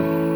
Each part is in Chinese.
大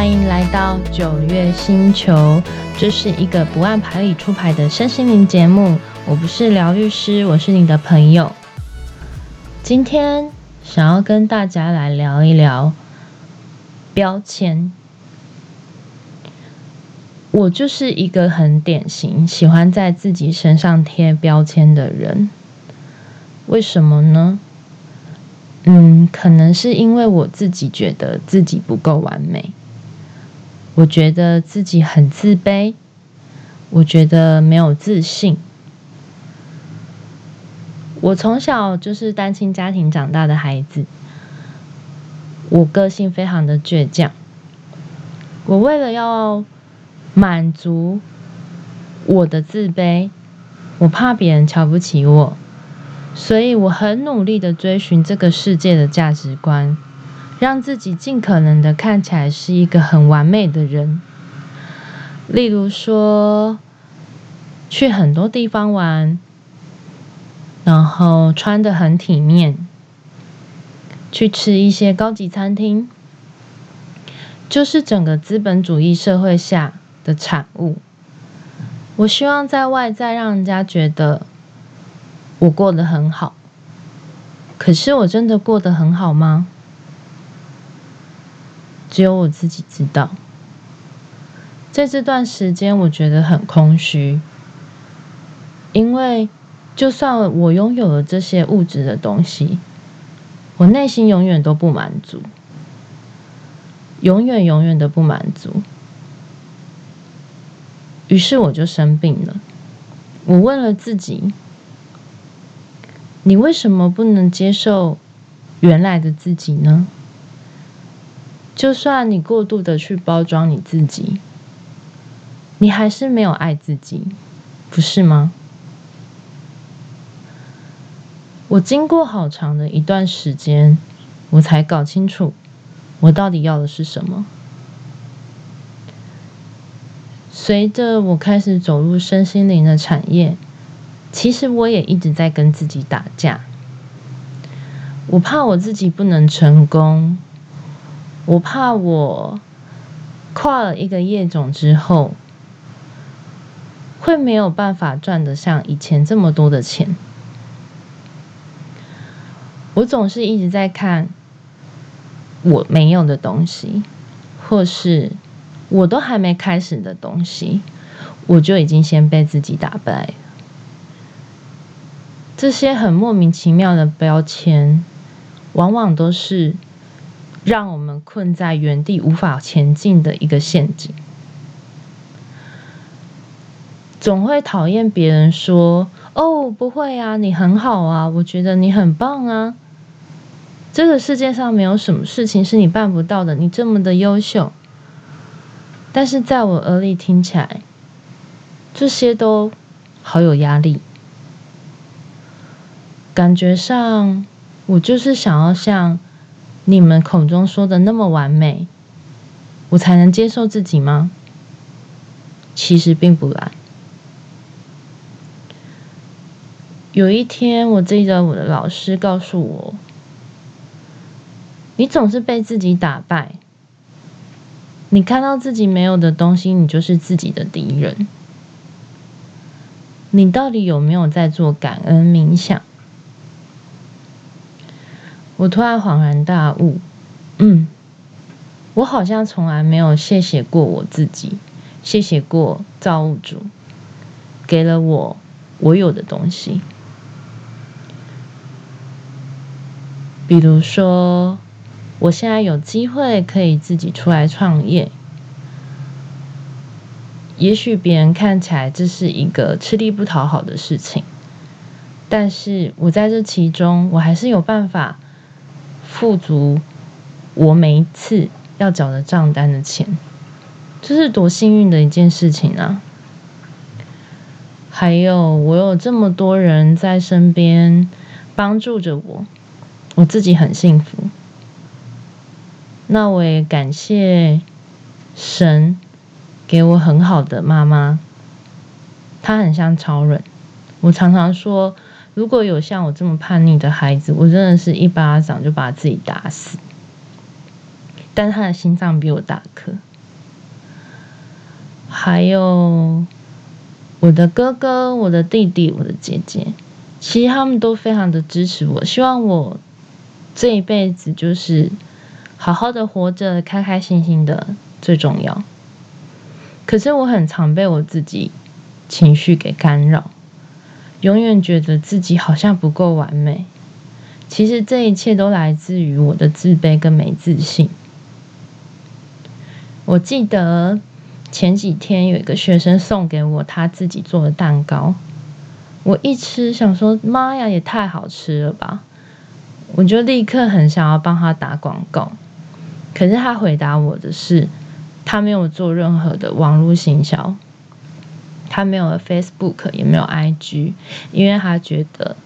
欢迎来到九月星球。这是一个不按牌理出牌的身心灵节目。我不是疗愈师，我是你的朋友。今天想要跟大家来聊一聊标签。我就是一个很典型喜欢在自己身上贴标签的人。为什么呢？嗯，可能是因为我自己觉得自己不够完美，我觉得自己很自卑，我觉得没有自信。我从小就是单亲家庭长大的孩子，我个性非常的倔强。我为了要满足我的自卑，我怕别人瞧不起我。所以我很努力的追寻这个世界的价值观，让自己尽可能的看起来是一个很完美的人。例如说，去很多地方玩，然后穿得很体面，去吃一些高级餐厅，就是整个资本主义社会下的产物。我希望在外在让人家觉得。我过得很好，可是我真的过得很好吗？只有我自己知道。在这段时间，我觉得很空虚，因为就算我拥有了这些物质的东西，我内心永远都不满足，永远永远都不满足。于是我就生病了。我问了自己。你为什么不能接受原来的自己呢？就算你过度的去包装你自己，你还是没有爱自己，不是吗？我经过好长的一段时间，我才搞清楚我到底要的是什么。随着我开始走入身心灵的产业。其实我也一直在跟自己打架，我怕我自己不能成功，我怕我跨了一个业种之后，会没有办法赚得像以前这么多的钱。我总是一直在看我没有的东西，或是我都还没开始的东西，我就已经先被自己打败。这些很莫名其妙的标签，往往都是让我们困在原地无法前进的一个陷阱。总会讨厌别人说：“哦，不会啊，你很好啊，我觉得你很棒啊。”这个世界上没有什么事情是你办不到的，你这么的优秀。但是在我耳里听起来，这些都好有压力。感觉上，我就是想要像你们口中说的那么完美，我才能接受自己吗？其实并不然。有一天，我记得我的老师告诉我：“你总是被自己打败，你看到自己没有的东西，你就是自己的敌人。你到底有没有在做感恩冥想？”我突然恍然大悟，嗯，我好像从来没有谢谢过我自己，谢谢过造物主，给了我我有的东西。比如说，我现在有机会可以自己出来创业，也许别人看起来这是一个吃力不讨好的事情，但是我在这其中，我还是有办法。付足我每一次要缴的账单的钱，这是多幸运的一件事情啊！还有，我有这么多人在身边帮助着我，我自己很幸福。那我也感谢神给我很好的妈妈，她很像超人。我常常说，如果有像我这么叛逆的孩子，我真的是一巴掌就把自己打死。但他的心脏比我大颗。还有我的哥哥、我的弟弟、我的姐姐，其实他们都非常的支持我，希望我这一辈子就是好好的活着，开开心心的最重要。可是我很常被我自己情绪给干扰。永远觉得自己好像不够完美，其实这一切都来自于我的自卑跟没自信。我记得前几天有一个学生送给我他自己做的蛋糕，我一吃想说妈呀，也太好吃了吧！我就立刻很想要帮他打广告，可是他回答我的是，他没有做任何的网络行销。他没有 Facebook，也没有 IG，因为他觉得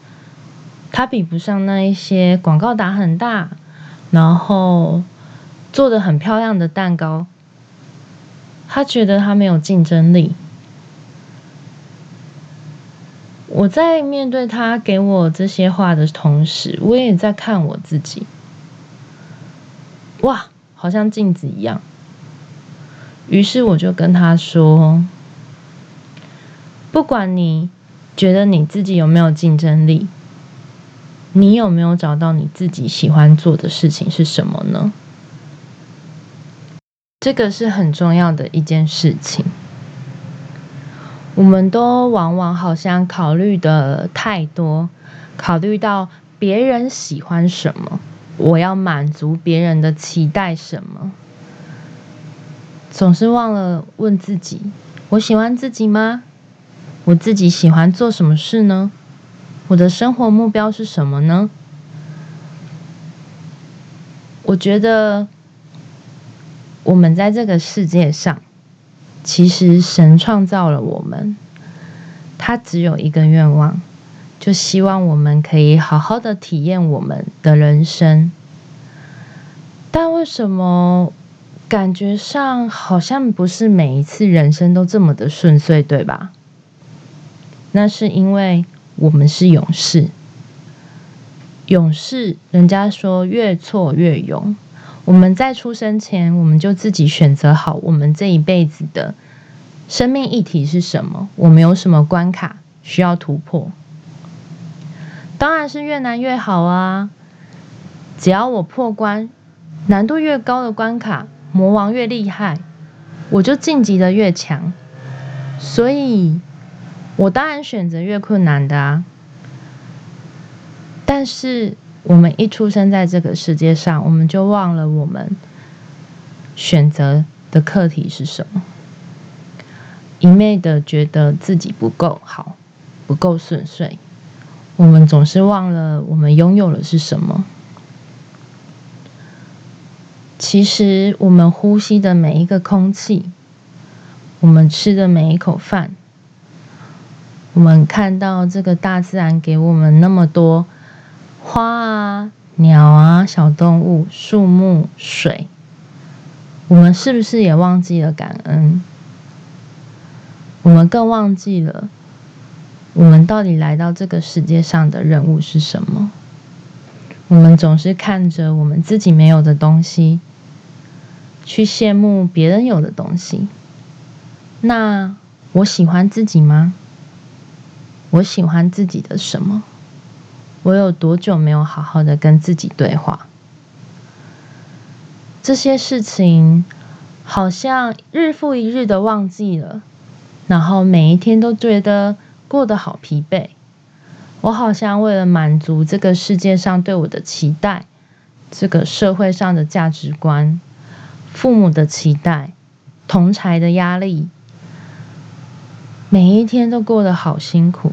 他比不上那一些广告打很大，然后做得很漂亮的蛋糕。他觉得他没有竞争力。我在面对他给我这些话的同时，我也在看我自己。哇，好像镜子一样。于是我就跟他说。不管你觉得你自己有没有竞争力，你有没有找到你自己喜欢做的事情是什么呢？这个是很重要的一件事情。我们都往往好像考虑的太多，考虑到别人喜欢什么，我要满足别人的期待什么，总是忘了问自己：我喜欢自己吗？我自己喜欢做什么事呢？我的生活目标是什么呢？我觉得我们在这个世界上，其实神创造了我们，他只有一个愿望，就希望我们可以好好的体验我们的人生。但为什么感觉上好像不是每一次人生都这么的顺遂，对吧？那是因为我们是勇士，勇士，人家说越挫越勇。我们在出生前，我们就自己选择好我们这一辈子的生命议题是什么，我们有什么关卡需要突破。当然是越难越好啊！只要我破关，难度越高的关卡，魔王越厉害，我就晋级的越强。所以。我当然选择越困难的啊，但是我们一出生在这个世界上，我们就忘了我们选择的课题是什么，一昧的觉得自己不够好，不够顺遂，我们总是忘了我们拥有的是什么。其实，我们呼吸的每一个空气，我们吃的每一口饭。我们看到这个大自然给我们那么多花啊、鸟啊、小动物、树木、水，我们是不是也忘记了感恩？我们更忘记了我们到底来到这个世界上的任务是什么？我们总是看着我们自己没有的东西，去羡慕别人有的东西。那我喜欢自己吗？我喜欢自己的什么？我有多久没有好好的跟自己对话？这些事情好像日复一日的忘记了，然后每一天都觉得过得好疲惫。我好像为了满足这个世界上对我的期待，这个社会上的价值观，父母的期待，同才的压力，每一天都过得好辛苦。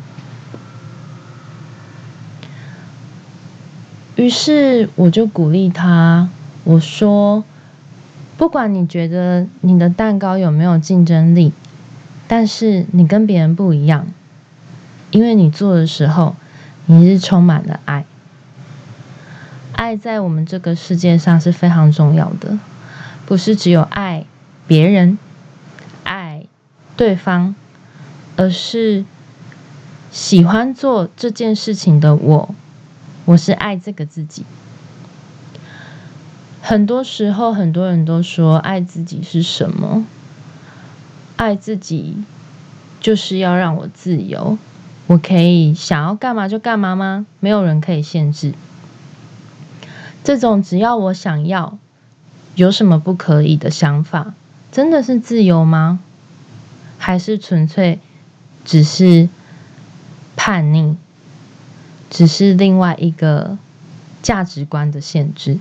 于是我就鼓励他，我说：“不管你觉得你的蛋糕有没有竞争力，但是你跟别人不一样，因为你做的时候，你是充满了爱。爱在我们这个世界上是非常重要的，不是只有爱别人、爱对方，而是喜欢做这件事情的我，我是爱这个自己。很多时候，很多人都说爱自己是什么？爱自己就是要让我自由，我可以想要干嘛就干嘛吗？没有人可以限制。这种只要我想要，有什么不可以的想法，真的是自由吗？还是纯粹只是叛逆，只是另外一个价值观的限制？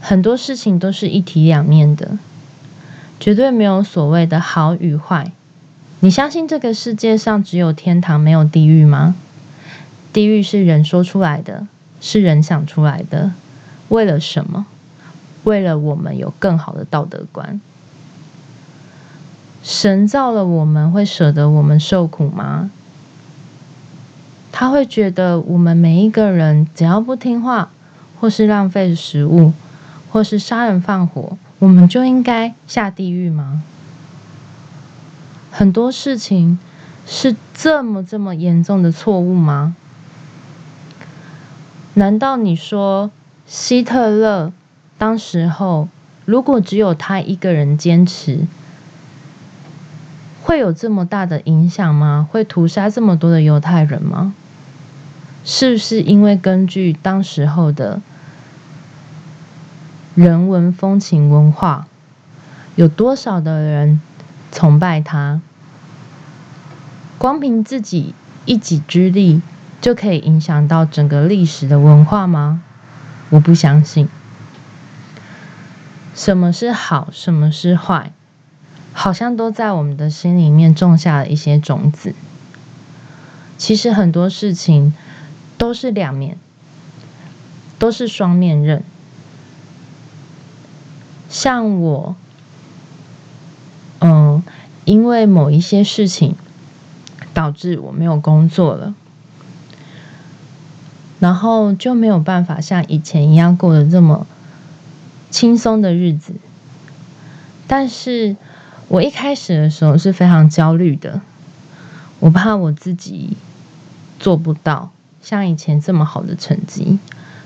很多事情都是一体两面的，绝对没有所谓的好与坏。你相信这个世界上只有天堂没有地狱吗？地狱是人说出来的，是人想出来的。为了什么？为了我们有更好的道德观。神造了我们，会舍得我们受苦吗？他会觉得我们每一个人只要不听话，或是浪费食物，或是杀人放火，我们就应该下地狱吗？很多事情是这么这么严重的错误吗？难道你说希特勒当时候如果只有他一个人坚持，会有这么大的影响吗？会屠杀这么多的犹太人吗？是不是因为根据当时候的？人文风情文化，有多少的人崇拜他？光凭自己一己之力就可以影响到整个历史的文化吗？我不相信。什么是好，什么是坏，好像都在我们的心里面种下了一些种子。其实很多事情都是两面，都是双面刃。像我，嗯，因为某一些事情导致我没有工作了，然后就没有办法像以前一样过得这么轻松的日子。但是我一开始的时候是非常焦虑的，我怕我自己做不到像以前这么好的成绩，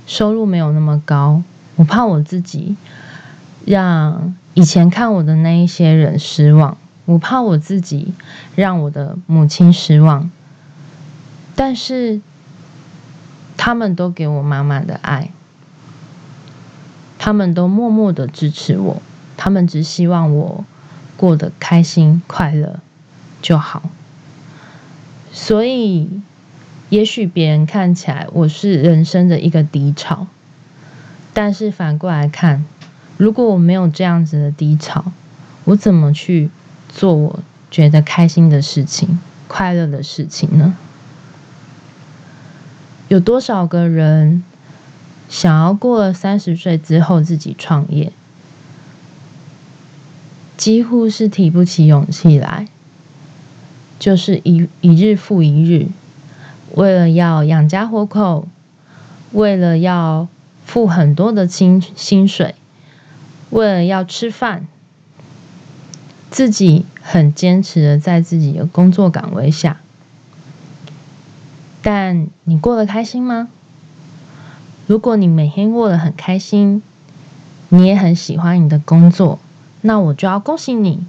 收入没有那么高，我怕我自己。让以前看我的那一些人失望，我怕我自己让我的母亲失望，但是他们都给我满满的爱，他们都默默的支持我，他们只希望我过得开心快乐就好。所以，也许别人看起来我是人生的一个低潮，但是反过来看。如果我没有这样子的低潮，我怎么去做我觉得开心的事情、快乐的事情呢？有多少个人想要过了三十岁之后自己创业，几乎是提不起勇气来，就是一一日复一日，为了要养家活口，为了要付很多的薪薪水。为了要吃饭，自己很坚持的在自己的工作岗位下，但你过得开心吗？如果你每天过得很开心，你也很喜欢你的工作，那我就要恭喜你，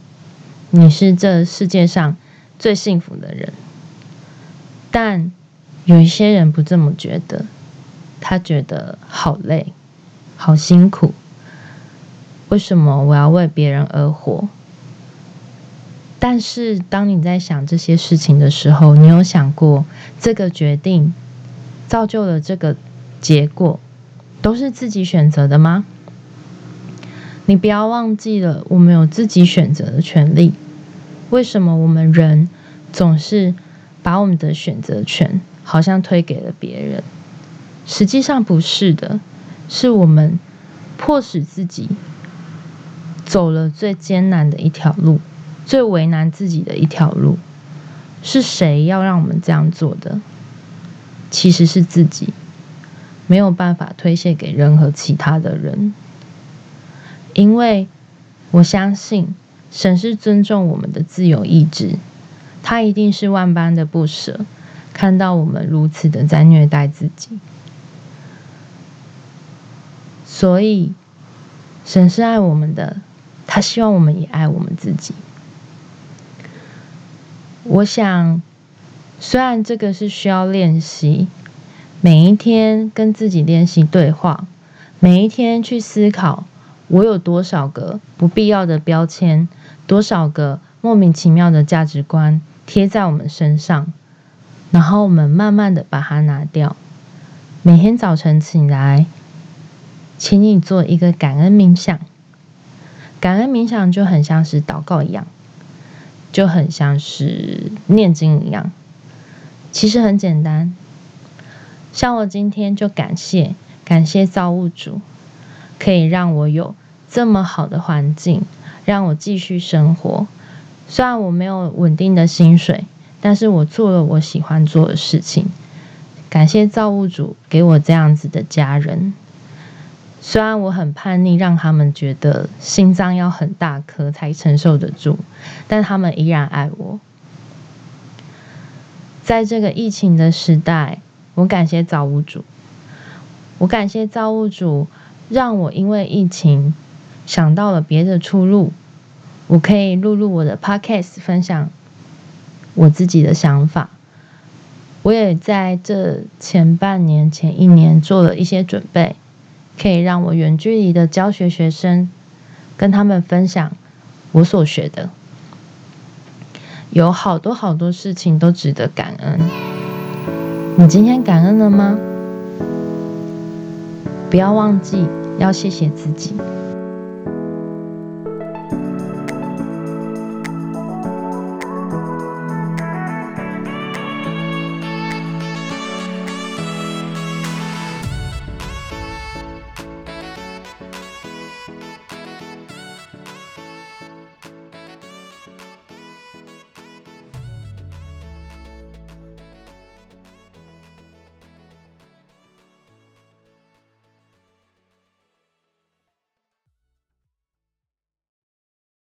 你是这世界上最幸福的人。但有一些人不这么觉得，他觉得好累，好辛苦。为什么我要为别人而活？但是当你在想这些事情的时候，你有想过这个决定造就了这个结果，都是自己选择的吗？你不要忘记了，我们有自己选择的权利。为什么我们人总是把我们的选择权好像推给了别人？实际上不是的，是我们迫使自己。走了最艰难的一条路，最为难自己的一条路。是谁要让我们这样做的？其实是自己，没有办法推卸给任何其他的人，因为我相信神是尊重我们的自由意志，他一定是万般的不舍，看到我们如此的在虐待自己，所以神是爱我们的，他希望我们也爱我们自己。我想，虽然这个是需要练习，每一天跟自己练习对话，每一天去思考，我有多少个不必要的标签，多少个莫名其妙的价值观贴在我们身上，然后我们慢慢的把它拿掉。每天早晨起来，请你做一个感恩冥想，感恩冥想就很像是祷告一样。就很像是念经一样，其实很简单。像我今天就感谢感谢造物主，可以让我有这么好的环境，让我继续生活。虽然我没有稳定的薪水，但是我做了我喜欢做的事情。感谢造物主给我这样子的家人。虽然我很叛逆，让他们觉得心脏要很大颗才承受得住，但他们依然爱我。在这个疫情的时代，我感谢造物主，我感谢造物主，让我因为疫情想到了别的出路，我可以录录我的 podcast，分享我自己的想法。我也在这前半年、前一年做了一些准备。可以让我远距离的教学学生，跟他们分享我所学的，有好多好多事情都值得感恩。你今天感恩了吗？不要忘记要谢谢自己。